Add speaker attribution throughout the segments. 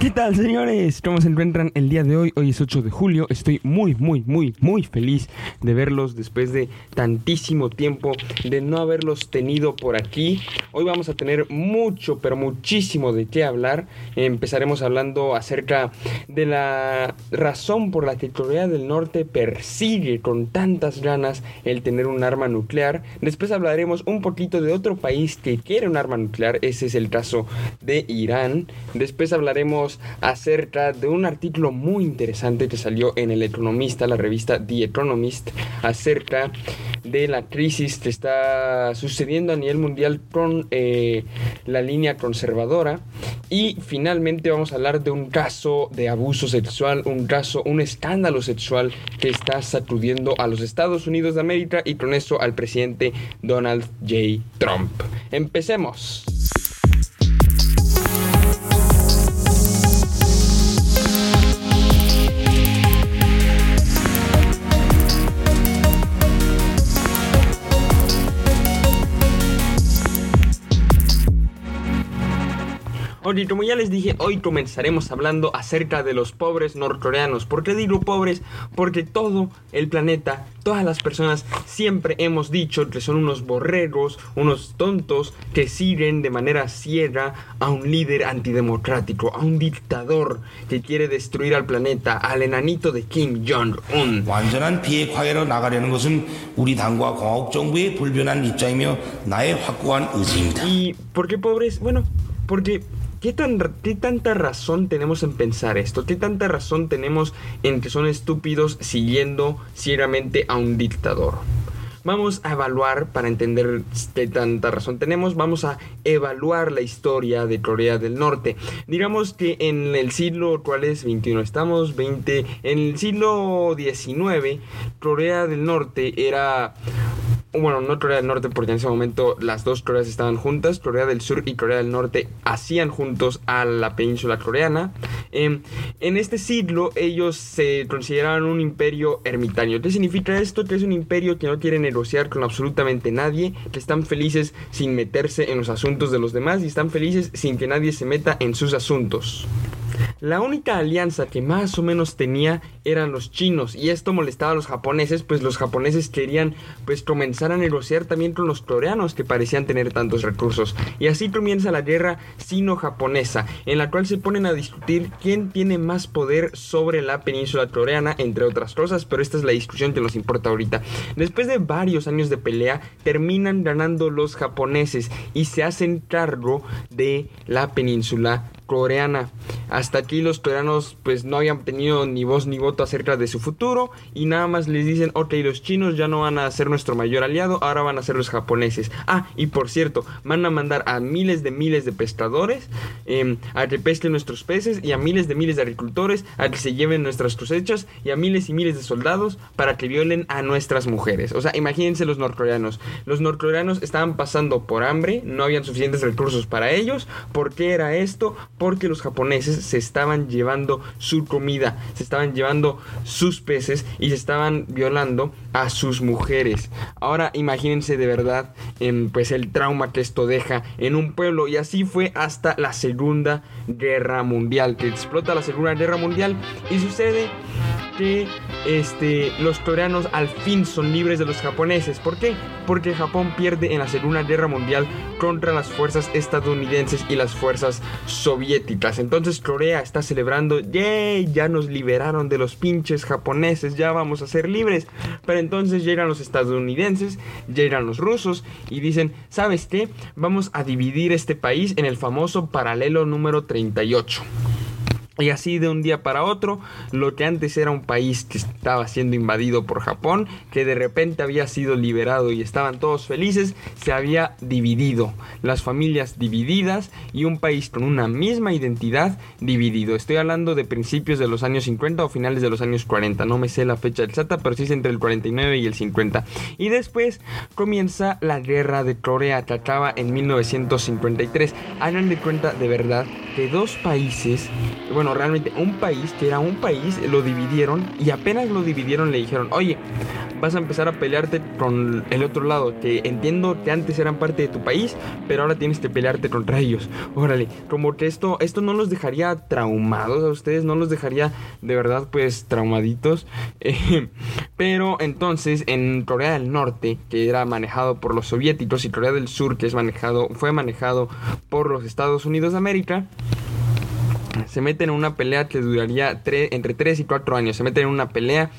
Speaker 1: ¿Qué tal, señores? ¿Cómo se encuentran el día de hoy? Hoy es 8 de julio. Estoy muy, muy, muy, muy feliz de verlos después de tantísimo tiempo de no haberlos tenido por aquí. Hoy vamos a tener mucho, pero muchísimo de qué hablar. Empezaremos hablando acerca de la razón por la que Corea del Norte persigue con tantas ganas el tener un arma nuclear. Después hablaremos un poquito de otro país que quiere un arma nuclear. Ese es el caso de Irán. Después hablaremos acerca de un artículo muy interesante que salió en El Economista, la revista The Economist, acerca de la crisis que está sucediendo a nivel mundial con eh, la línea conservadora. Y finalmente vamos a hablar de un caso de abuso sexual, un caso, un escándalo sexual que está sacudiendo a los Estados Unidos de América y con eso al presidente Donald J. Trump. Empecemos. Y como ya les dije, hoy comenzaremos hablando acerca de los pobres norcoreanos. ¿Por qué digo pobres? Porque todo el planeta, todas las personas siempre hemos dicho que son unos borregos, unos tontos que siguen de manera ciega a un líder antidemocrático, a un dictador que quiere destruir al planeta, al enanito de Kim Jong-un. ¿Y por qué pobres? Bueno, porque ¿Qué, tanta razón tenemos en pensar esto? ¿Qué tanta razón tenemos en que son estúpidos siguiendo ciegamente a un dictador? Vamos a evaluar, para entender qué tanta razón tenemos, vamos a evaluar la historia de Corea del Norte. Digamos que en el siglo, ¿cuál es? 21, estamos 20, en el siglo 19, Corea del Norte era bueno, no Corea del Norte porque en ese momento las dos Coreas estaban juntas, Corea del Sur y Corea del Norte hacían juntos a la península coreana. Em, en este siglo ellos se consideraban un imperio ermitaño. ¿Qué significa esto? Que es un imperio que no quiere negociar con absolutamente nadie, que están felices sin meterse en los asuntos de los demás y están felices sin que nadie se meta en sus asuntos. La única alianza que más o menos tenía eran los chinos y esto molestaba a los japoneses, pues los japoneses querían pues comenzar a negociar también con los coreanos que parecían tener tantos recursos. Y así comienza la guerra sino-japonesa, en la cual se ponen a discutir quién tiene más poder sobre la península coreana, entre otras cosas, pero esta es la discusión que nos importa ahorita. Después de varios años de pelea, terminan ganando los japoneses y se hacen cargo de la península coreana. Hasta aquí los coreanos pues no habían tenido ni voz ni voto acerca de su futuro y nada más les dicen, ok, los chinos ya no van a ser nuestro mayor aliado, ahora van a ser los japoneses. Ah, y por cierto, van a mandar a miles de miles de pescadores em, a que pesquen nuestros peces y a miles de miles de agricultores a que se lleven nuestras cosechas y a miles y miles de soldados para que violen a nuestras mujeres. O sea, imagínense los norcoreanos. Los norcoreanos estaban pasando por hambre, no habían suficientes recursos para ellos. ¿Por qué era esto? Porque los japoneses se estaban llevando su comida, se estaban llevando sus peces y se estaban violando a sus mujeres. Ahora imagínense de verdad en, pues el trauma que esto deja en un pueblo y así fue hasta la Segunda Guerra Mundial, que explota la Segunda Guerra Mundial y sucede que este, los coreanos al fin son libres de los japoneses. ¿Por qué? Porque Japón pierde en la Segunda Guerra Mundial contra las fuerzas estadounidenses y las fuerzas soviéticas. Entonces Corea está celebrando, ¡yay! Ya nos liberaron de los pinches japoneses, ya vamos a ser libres. Pero entonces llegan los estadounidenses, llegan los rusos y dicen, ¿sabes qué? Vamos a dividir este país en el famoso paralelo número 38. Y así de un día para otro, lo que antes era un país que estaba siendo invadido por Japón, que de repente había sido liberado y estaban todos felices, se había dividido. Las familias divididas y un país con una misma identidad dividido. Estoy hablando de principios de los años 50 o finales de los años 40. No me sé la fecha exacta, pero sí es entre el 49 y el 50. Y después comienza la guerra de Corea que acaba en 1953. Hagan de cuenta de verdad dos países, bueno, realmente un país, que era un país, lo dividieron y apenas lo dividieron le dijeron, oye, vas a empezar a pelearte con el otro lado, que entiendo que antes eran parte de tu país, pero ahora tienes que pelearte contra ellos. Órale, como que esto, esto no los dejaría traumados a ustedes, no los dejaría de verdad pues traumaditos. Eh, pero entonces en Corea del Norte, que era manejado por los soviéticos, y Corea del Sur, que es manejado, fue manejado por los Estados Unidos de América, se meten en una pelea que duraría entre 3 y 4 años. Se meten en una pelea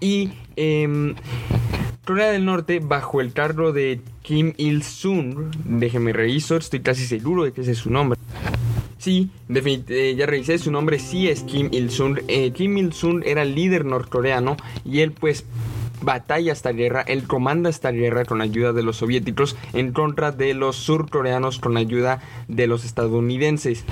Speaker 1: y eh, Corea del Norte, bajo el cargo de Kim Il-sung, déjeme revisar, estoy casi seguro de que ese es su nombre. Sí, eh, ya revisé, su nombre sí es Kim Il-sung. Eh, Kim Il-sung era el líder norcoreano y él pues batalla esta guerra, él comanda esta guerra con ayuda de los soviéticos en contra de los surcoreanos con ayuda de los estadounidenses.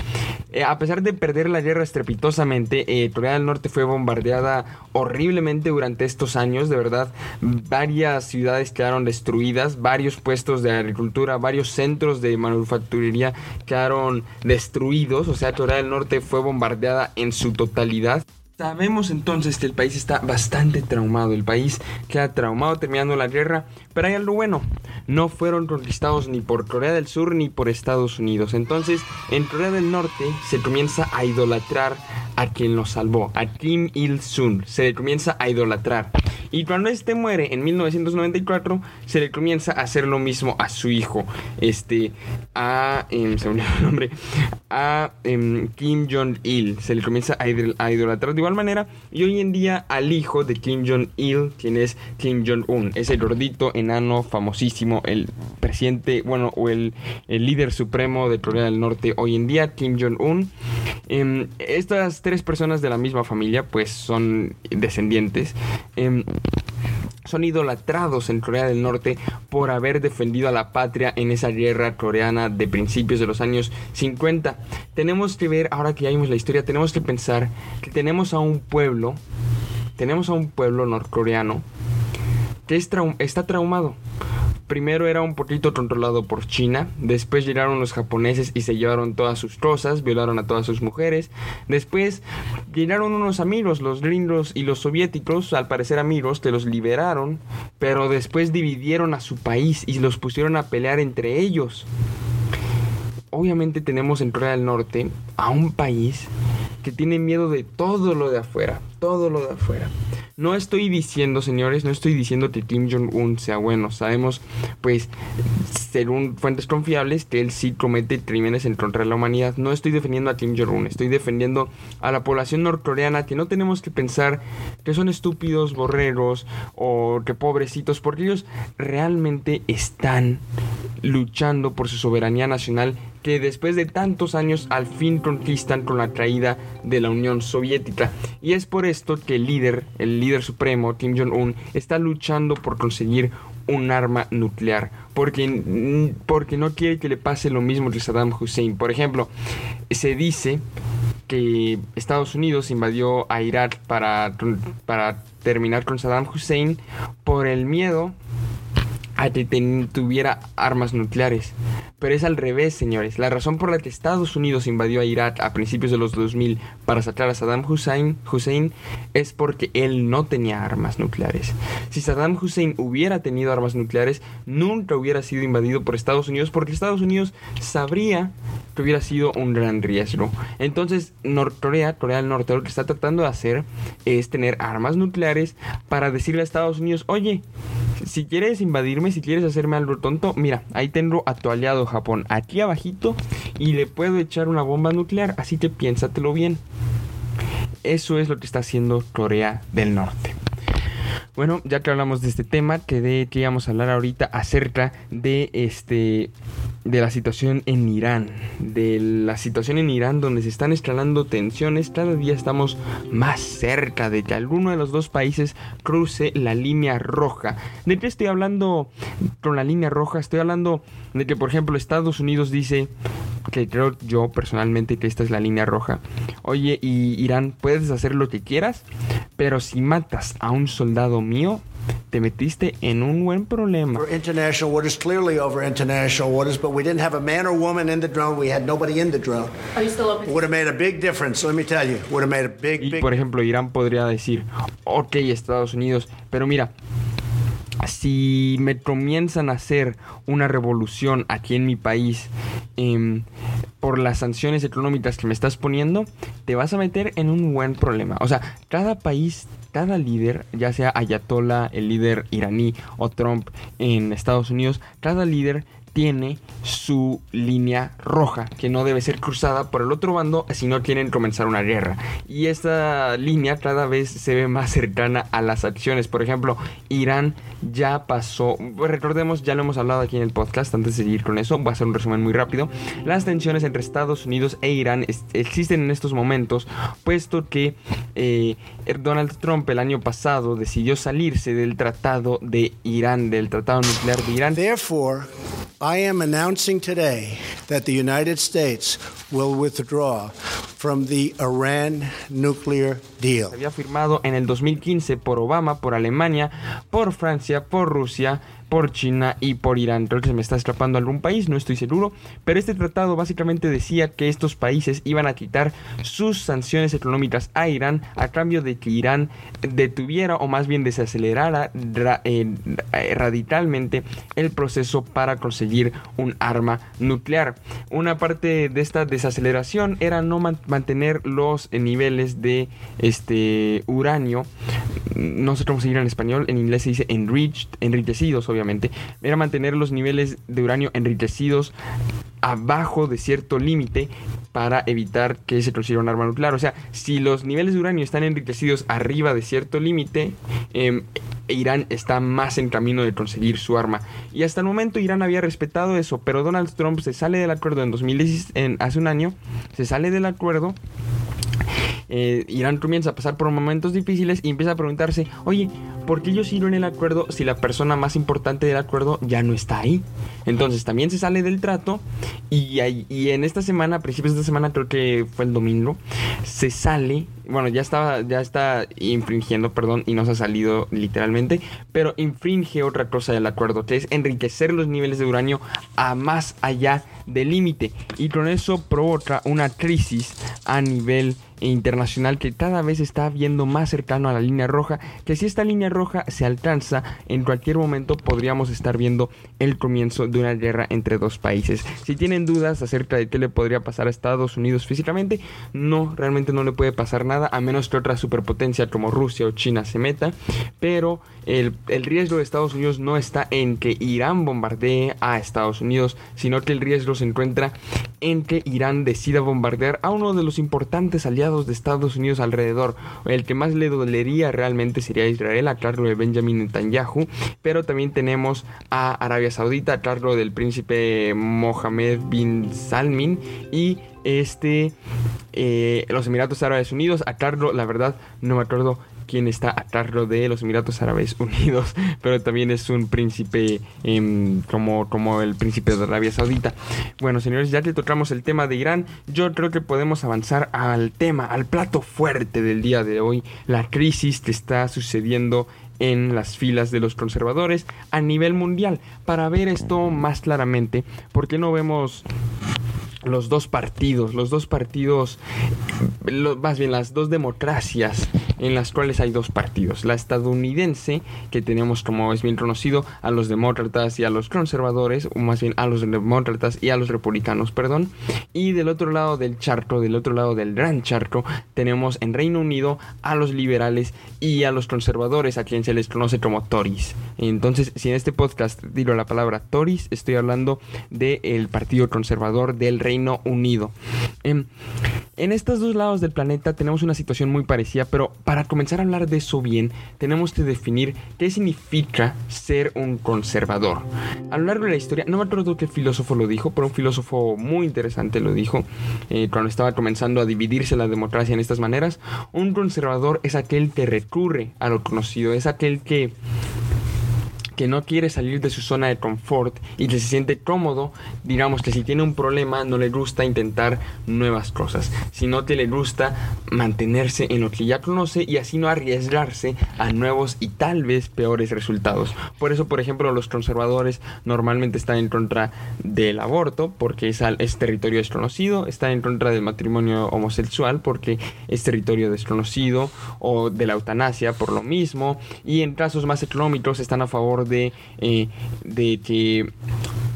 Speaker 1: Eh, a pesar de perder la guerra estrepitosamente, eh, Corea del Norte fue bombardeada horriblemente durante estos años, de verdad, varias ciudades quedaron destruidas, varios puestos de agricultura, varios centros de manufacturería quedaron destruidos, o sea, Corea del Norte fue bombardeada en su totalidad. Sabemos entonces que el país está bastante traumado, el país queda traumado terminando la guerra, pero hay algo bueno, no fueron conquistados ni por Corea del Sur ni por Estados Unidos. Entonces, en Corea del Norte se comienza a idolatrar a quien lo salvó, a Kim Il-sung, se le comienza a idolatrar. Y cuando este muere en 1994, se le comienza a hacer lo mismo a su hijo, este, a, em, se el nombre, a em, Kim Jong-il, se le comienza a, a idolatrar de igual manera, y hoy en día al hijo de Kim Jong-il, quien es Kim Jong-un, ese gordito enano famosísimo, el presidente, bueno, o el, líder supremo de Corea del Norte hoy en día, Kim Jong-un. Em, estas tres personas de la misma familia, pues son descendientes. Em, son idolatrados en Corea del Norte por haber defendido a la patria en esa guerra coreana de principios de los años 50. Tenemos que ver, ahora que ya vimos la historia, tenemos que pensar que tenemos a un pueblo, tenemos a un pueblo norcoreano que está traumado primero era un poquito controlado por China, después llegaron los japoneses y se llevaron todas sus cosas, violaron a todas sus mujeres, después llegaron unos amigos, los gringos y los soviéticos, al parecer amigos, que los liberaron, pero después dividieron a su país y los pusieron a pelear entre ellos. Obviamente tenemos en Corea del Norte a un país que tiene miedo de todo lo de afuera, todo lo de afuera. No estoy diciendo, señores, no estoy diciendo que Kim Jong-un sea bueno. Sabemos, pues, según fuentes confiables, que él sí comete crímenes en contra de la humanidad. No estoy defendiendo a Kim Jong-un, estoy defendiendo a la población norcoreana que no tenemos que pensar que son estúpidos, borreros o que pobrecitos, porque ellos realmente están luchando por su soberanía nacional que después de tantos años al fin conquistan con la caída de la Unión Soviética. Y es por esto que el líder, el líder supremo, Kim Jong-un, está luchando por conseguir un arma nuclear, porque, porque no quiere que le pase lo mismo que Saddam Hussein. Por ejemplo, se dice que Estados Unidos invadió a Irak para, para terminar con Saddam Hussein por el miedo a que tuviera armas nucleares. Pero es al revés, señores. La razón por la que Estados Unidos invadió a Irak a principios de los 2000 para sacar a Saddam Hussein, Hussein es porque él no tenía armas nucleares. Si Saddam Hussein hubiera tenido armas nucleares, nunca hubiera sido invadido por Estados Unidos porque Estados Unidos sabría que hubiera sido un gran riesgo. Entonces, Norcorea, Corea del Norte, lo que está tratando de hacer es tener armas nucleares para decirle a Estados Unidos, oye, si quieres invadirme, si quieres hacerme algo tonto, mira, ahí tengo a tu aliado Japón aquí abajito y le puedo echar una bomba nuclear, así que piénsatelo bien. Eso es lo que está haciendo Corea del Norte. Bueno, ya que hablamos de este tema, que íbamos a hablar ahorita acerca de este de la situación en Irán, de la situación en Irán donde se están escalando tensiones, cada día estamos más cerca de que alguno de los dos países cruce la línea roja. ¿De qué estoy hablando con la línea roja? Estoy hablando de que, por ejemplo, Estados Unidos dice que creo yo personalmente que esta es la línea roja. Oye, y Irán, puedes hacer lo que quieras, pero si matas a un soldado mío, te metiste en un buen problema.
Speaker 2: For international waters, clearly over international waters, but we didn't have a man or woman in the drone. We had nobody in the drone.
Speaker 3: Are you still open?
Speaker 2: Would have made a big difference. Let me tell you, would have made a big,
Speaker 1: Y
Speaker 2: big.
Speaker 1: por ejemplo, Irán podría decir, ok, Estados Unidos, pero mira, si me comienzan a hacer una revolución aquí en mi país em, por las sanciones económicas que me estás poniendo, te vas a meter en un buen problema. O sea, cada país, cada líder, ya sea Ayatollah, el líder iraní o Trump en Estados Unidos, cada líder tiene su línea roja que no debe ser cruzada por el otro bando si no quieren comenzar una guerra. Y esta línea cada vez se ve más cercana a las acciones. Por ejemplo, Irán ya pasó, recordemos, ya lo hemos hablado aquí en el podcast, antes de seguir con eso, voy a hacer un resumen muy rápido. Las tensiones entre Estados Unidos e Irán existen en estos momentos, puesto que eh, Donald Trump el año pasado decidió salirse del tratado de Irán, del tratado nuclear de Irán.
Speaker 2: Therefore, I am announcing today that the United States will withdraw from the Iran nuclear deal.
Speaker 1: Había firmado en el 2015 por Obama, por Alemania, por Francia, por Rusia, por China y por Irán. Creo que se me está escapando algún país, no estoy seguro. Pero este tratado básicamente decía que estos países iban a quitar sus sanciones económicas a Irán a cambio de que Irán detuviera o más bien desacelerara ra- eh, radicalmente el proceso para conseguir un arma nuclear. Una parte de esta desaceleración era no man- mantener los niveles de este uranio no sé cómo se dirá en español, en inglés se dice enriched, enriquecidos obviamente, era mantener los niveles de uranio enriquecidos abajo de cierto límite para evitar que se consiga un arma nuclear. O sea, si los niveles de uranio están enriquecidos arriba de cierto límite, em, Irán está más en camino de conseguir su arma. Y hasta el momento Irán había respetado eso, pero Donald Trump se sale del acuerdo en 2016, en- hace un año, se sale del acuerdo eh, Irán comienza a pasar por momentos difíciles y empieza a preguntarse, oye, ¿por qué yo sigo en el acuerdo si la persona más importante del acuerdo ya no está ahí? Entonces también se sale del trato y, y en esta semana, a principios de esta semana, creo que fue el domingo, se sale, bueno, ya estaba, ya está infringiendo, perdón, y no se ha salido literalmente, pero infringe otra cosa del acuerdo, que es enriquecer los niveles de uranio a más allá del límite y con eso provoca una crisis a nivel internacional que cada vez está viendo más cercano a la línea roja, que si esta línea roja se alcanza, en cualquier momento podríamos estar viendo el comienzo de una guerra entre dos países. Si tienen dudas acerca de qué le podría pasar a Estados Unidos físicamente, no, realmente no le puede pasar nada, a menos que otra superpotencia como Rusia o China se meta, pero el, el riesgo de Estados Unidos no está en que Irán bombardee a Estados Unidos, sino que el riesgo se encuentra en que Irán decida bombardear a uno de los importantes aliados de Estados Unidos alrededor. El que más le dolería realmente sería Israel a cargo de Benjamin Netanyahu, pero también tenemos a Arabia Saudita a cargo del príncipe Mohammed bin Salmin y este eh, los Emiratos Árabes Unidos a cargo, la verdad no me acuerdo quién está a cargo de los Emiratos Árabes Unidos, pero también es un príncipe em, como, como el príncipe de Arabia Saudita. Bueno, señores, ya que tocamos el tema de Irán, yo creo que podemos avanzar al tema, al plato fuerte del día de hoy, la crisis que está sucediendo en las filas de los conservadores a nivel mundial. Para ver esto más claramente, ¿por qué no vemos los dos partidos, los dos partidos, más bien las dos democracias en las cuales hay dos partidos. La estadounidense, que tenemos como es bien conocido a los demócratas y a los conservadores, o más bien a los demócratas y a los republicanos, perdón. Y del otro lado del charco, del otro lado del gran charco, tenemos en Reino Unido a los liberales y a los conservadores, a quien se les conoce como Tories. Entonces, si en este podcast digo la palabra Tories, estoy hablando del Partido Conservador del Reino Unido. Em, en estos dos lados del planeta tenemos una situación muy parecida, pero para comenzar a hablar de eso bien, tenemos que definir qué significa ser un conservador. A lo largo de la historia, no me acuerdo qué filósofo lo dijo, pero un filósofo muy interesante lo dijo eh, cuando estaba comenzando a dividirse la democracia en estas maneras. Un conservador es aquel que recurre a lo conocido, es aquel que que no quiere salir de su zona de confort y que se siente cómodo, digamos que si tiene un problema no le gusta intentar nuevas cosas, sino que le gusta mantenerse en lo que ya conoce y así no arriesgarse a nuevos y tal vez peores resultados. Por eso, por ejemplo, los conservadores normalmente están en contra del aborto porque es, territorio desconocido, están en contra del matrimonio homosexual porque es territorio desconocido o de la eutanasia por lo mismo y en casos más económicos están a favor de, eh, de que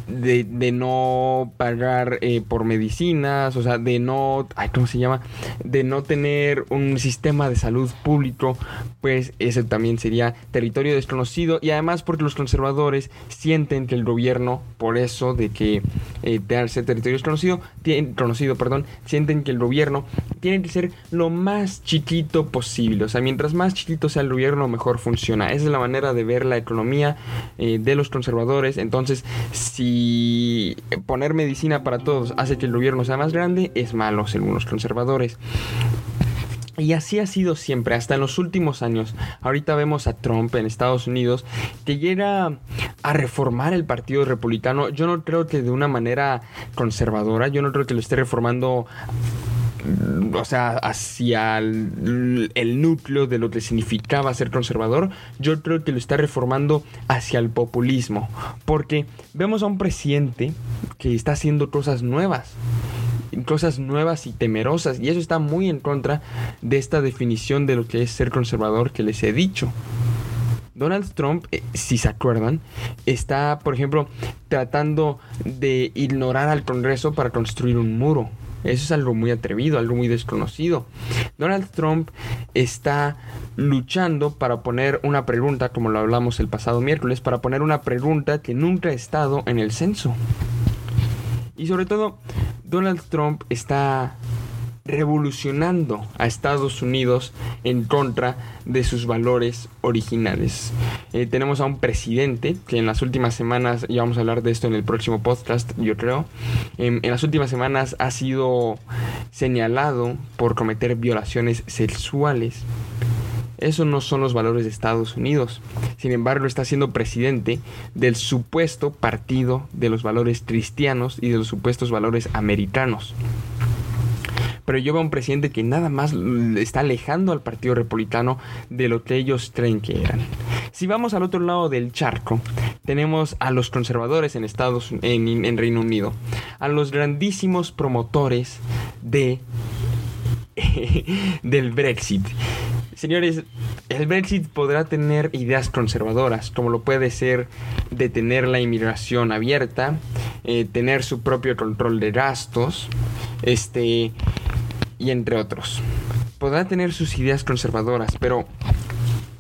Speaker 1: de, no pagar eh, por medicinas, o sea, de no, ay, ¿cómo se llama? De no tener un sistema de salud público, pues ese también sería territorio desconocido y además porque los conservadores sienten que el gobierno, por eso de que eh, de ser territorio desconocido, tiene, conocido, perdón, sienten que el gobierno tiene que ser lo más chiquito posible, o sea, mientras más chiquito sea el gobierno, mejor funciona. Esa es la manera de ver la economía eh, de los conservadores, entonces si y poner medicina para todos hace que el gobierno sea más grande, es malo según los conservadores. Y así ha sido siempre, hasta en los últimos años. Ahorita vemos a Trump en Estados Unidos que llega a reformar el Partido Republicano. Yo no creo que de una manera conservadora, yo no creo que lo esté reformando o sea, hacia el, núcleo de lo que significaba ser conservador, yo creo que lo está reformando hacia el populismo. Porque vemos a un presidente que está haciendo cosas nuevas cosas nuevas y temerosas y eso está muy en contra de esta definición de lo que es ser conservador que les he dicho. Donald Trump, eh, si se acuerdan, está, por ejemplo, tratando de ignorar al Congreso para construir un muro. Eso es algo muy atrevido, algo muy desconocido. Donald Trump está luchando para poner una pregunta, como lo hablamos el pasado miércoles, para poner una pregunta que nunca ha estado en el censo. Y sobre todo, Donald Trump está revolucionando a Estados Unidos en contra de sus valores originales. Eh, tenemos a un presidente que en las últimas semanas, y vamos a hablar de esto en el próximo podcast, yo creo, em, en las últimas semanas ha sido señalado por cometer violaciones sexuales. Eso no son los valores de Estados Unidos. Sin embargo, está siendo presidente del supuesto partido de los valores cristianos y de los supuestos valores americanos pero yo veo un presidente que nada más está alejando al Partido Republicano de lo que ellos creen que eran. Si vamos al otro lado del charco, tenemos a los conservadores en Estados en, en Reino Unido, a los grandísimos promotores de del Brexit. Señores, el Brexit podrá tener ideas conservadoras, como lo puede ser detener la inmigración abierta, eh, tener su propio control de gastos, este, y entre otros. Podrá tener sus ideas conservadoras, pero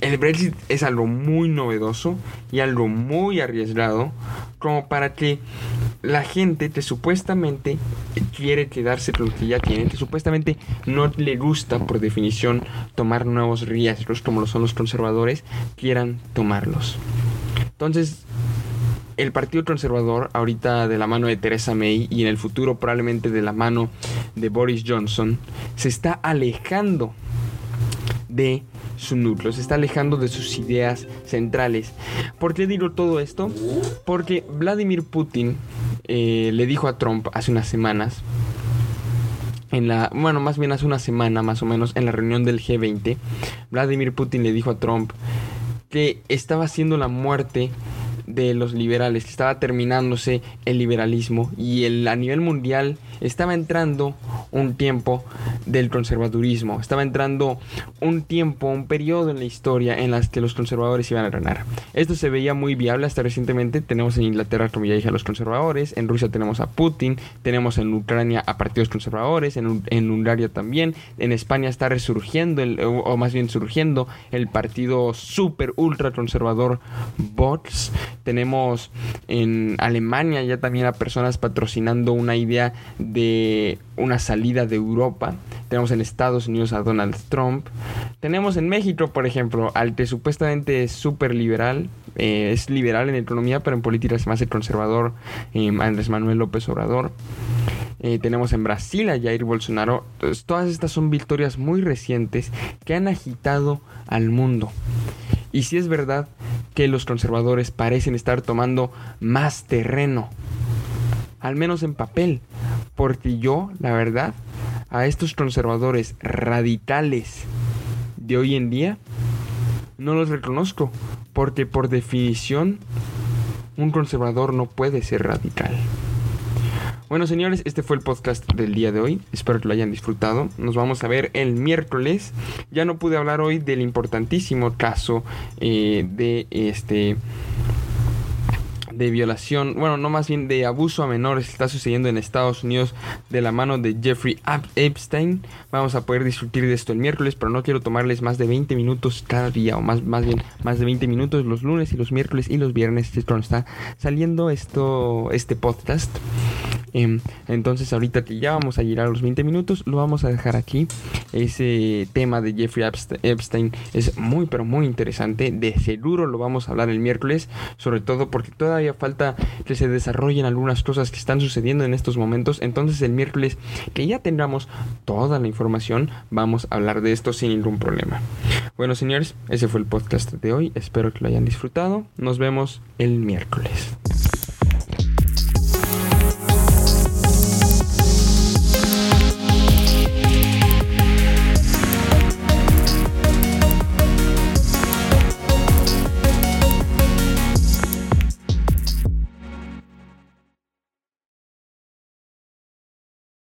Speaker 1: el Brexit es algo muy novedoso y algo muy arriesgado como para que la gente que supuestamente quiere quedarse con lo que ya tiene, que supuestamente no le gusta por definición tomar nuevos riesgos como lo son los conservadores, quieran tomarlos. Entonces, el Partido Conservador, ahorita de la mano de Theresa May y en el futuro probablemente de la mano de Boris Johnson, se está alejando de su núcleo, se está alejando de sus ideas centrales. ¿Por qué digo todo esto? Porque Vladimir Putin eh, le dijo a Trump hace unas semanas, en la, bueno, más bien hace una semana más o menos, en la reunión del G20, Vladimir Putin le dijo a Trump que estaba haciendo la muerte de los liberales, estaba terminándose el liberalismo y el, a nivel mundial estaba entrando un tiempo del conservadurismo, estaba entrando un tiempo, un periodo en la historia en las que los conservadores iban a ganar. Esto se veía muy viable hasta recientemente, tenemos en Inglaterra, como ya dije, a los conservadores, en Rusia tenemos a Putin, tenemos en Ucrania a partidos conservadores, en, en Hungría también, en España está resurgiendo, el, o, más bien surgiendo, el partido super ultra conservador Vox, tenemos en Alemania ya también a personas patrocinando una idea de una salida de Europa. Tenemos en Estados Unidos a Donald Trump. Tenemos en México, por ejemplo, al que supuestamente es súper liberal. Eh, es liberal en economía, pero en política se me hace conservador. Eh, Andrés Manuel López Obrador. Eh, tenemos en Brasil a Jair Bolsonaro. todas estas son victorias muy recientes que han agitado al mundo. Y si es verdad que los conservadores parecen estar tomando más terreno, al menos en papel, porque yo, la verdad, a estos conservadores radicales de hoy en día, no los reconozco, porque por definición un conservador no puede ser radical. Bueno, señores, este fue el podcast del día de hoy. Espero que lo hayan disfrutado. Nos vamos a ver el miércoles. Ya no pude hablar hoy del importantísimo caso eh, de este de violación, bueno, no más bien de abuso a menores está sucediendo en Estados Unidos de la mano de Jeffrey Epstein. Vamos a poder discutir de esto el miércoles, pero no quiero tomarles más de 20 minutos cada día, o más, más bien más de 20 minutos los lunes y los miércoles y los viernes, es cuando está saliendo esto, este podcast. Em, entonces ahorita que ya vamos a llegar a los 20 minutos, lo vamos a dejar aquí. Ese tema de Jeffrey Epstein es muy pero muy interesante. De seguro lo vamos a hablar el miércoles, sobre todo porque todavía falta que se desarrollen algunas cosas que están sucediendo en estos momentos. Entonces el miércoles que ya tengamos toda la información, vamos a hablar de esto sin ningún problema. Bueno señores, ese fue el podcast de hoy. Espero que lo hayan disfrutado. Nos vemos el miércoles.